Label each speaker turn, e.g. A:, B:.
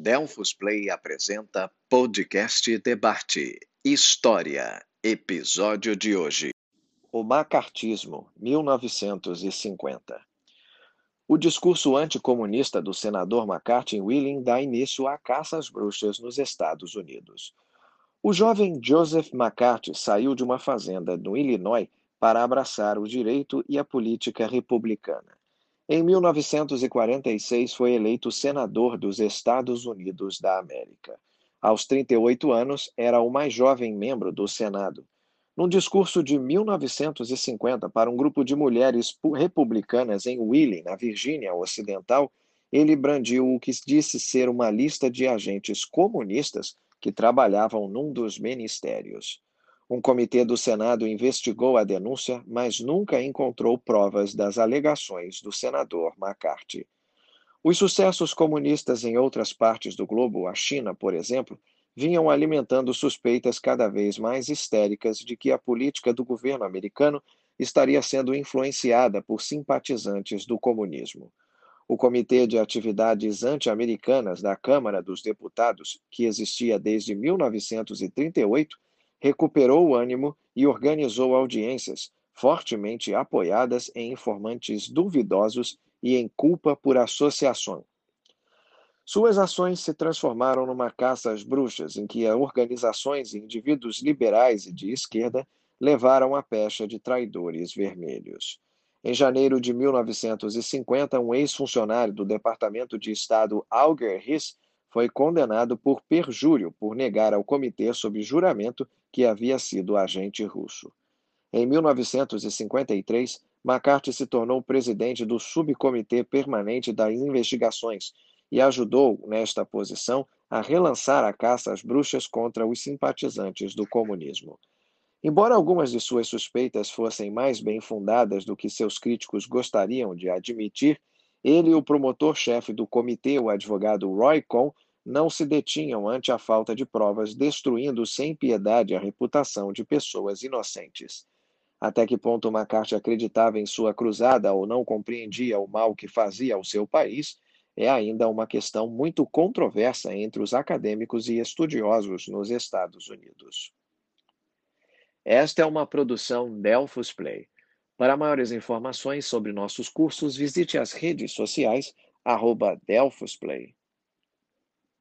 A: Delfos Play apresenta Podcast Debate História, episódio de hoje. O Macartismo, 1950. O discurso anticomunista do senador McCarthy Willing dá início à caça às bruxas nos Estados Unidos. O jovem Joseph McCarthy saiu de uma fazenda no Illinois para abraçar o direito e a política republicana. Em 1946, foi eleito senador dos Estados Unidos da América. Aos 38 anos, era o mais jovem membro do Senado. Num discurso de 1950 para um grupo de mulheres republicanas em Wheeling, na Virgínia Ocidental, ele brandiu o que disse ser uma lista de agentes comunistas que trabalhavam num dos ministérios. Um comitê do Senado investigou a denúncia, mas nunca encontrou provas das alegações do senador McCarthy. Os sucessos comunistas em outras partes do globo, a China, por exemplo, vinham alimentando suspeitas cada vez mais histéricas de que a política do governo americano estaria sendo influenciada por simpatizantes do comunismo. O Comitê de Atividades Anti-Americanas da Câmara dos Deputados, que existia desde 1938, recuperou o ânimo e organizou audiências, fortemente apoiadas em informantes duvidosos e em culpa por associação. Suas ações se transformaram numa caça às bruxas, em que organizações e indivíduos liberais e de esquerda levaram a pecha de traidores vermelhos. Em janeiro de 1950, um ex-funcionário do Departamento de Estado Alger Hiss foi condenado por perjúrio por negar ao comitê sob juramento que havia sido agente russo. Em 1953, McCarthy se tornou presidente do Subcomitê Permanente das Investigações e ajudou, nesta posição, a relançar a caça às bruxas contra os simpatizantes do comunismo. Embora algumas de suas suspeitas fossem mais bem fundadas do que seus críticos gostariam de admitir, ele e o promotor-chefe do comitê, o advogado Roy Cohn, não se detinham ante a falta de provas, destruindo sem piedade a reputação de pessoas inocentes. Até que ponto McCarthy acreditava em sua cruzada ou não compreendia o mal que fazia ao seu país é ainda uma questão muito controversa entre os acadêmicos e estudiosos nos Estados Unidos. Esta é uma produção Delphus Play. Para maiores informações sobre nossos cursos, visite as redes sociais arroba Delphus Play.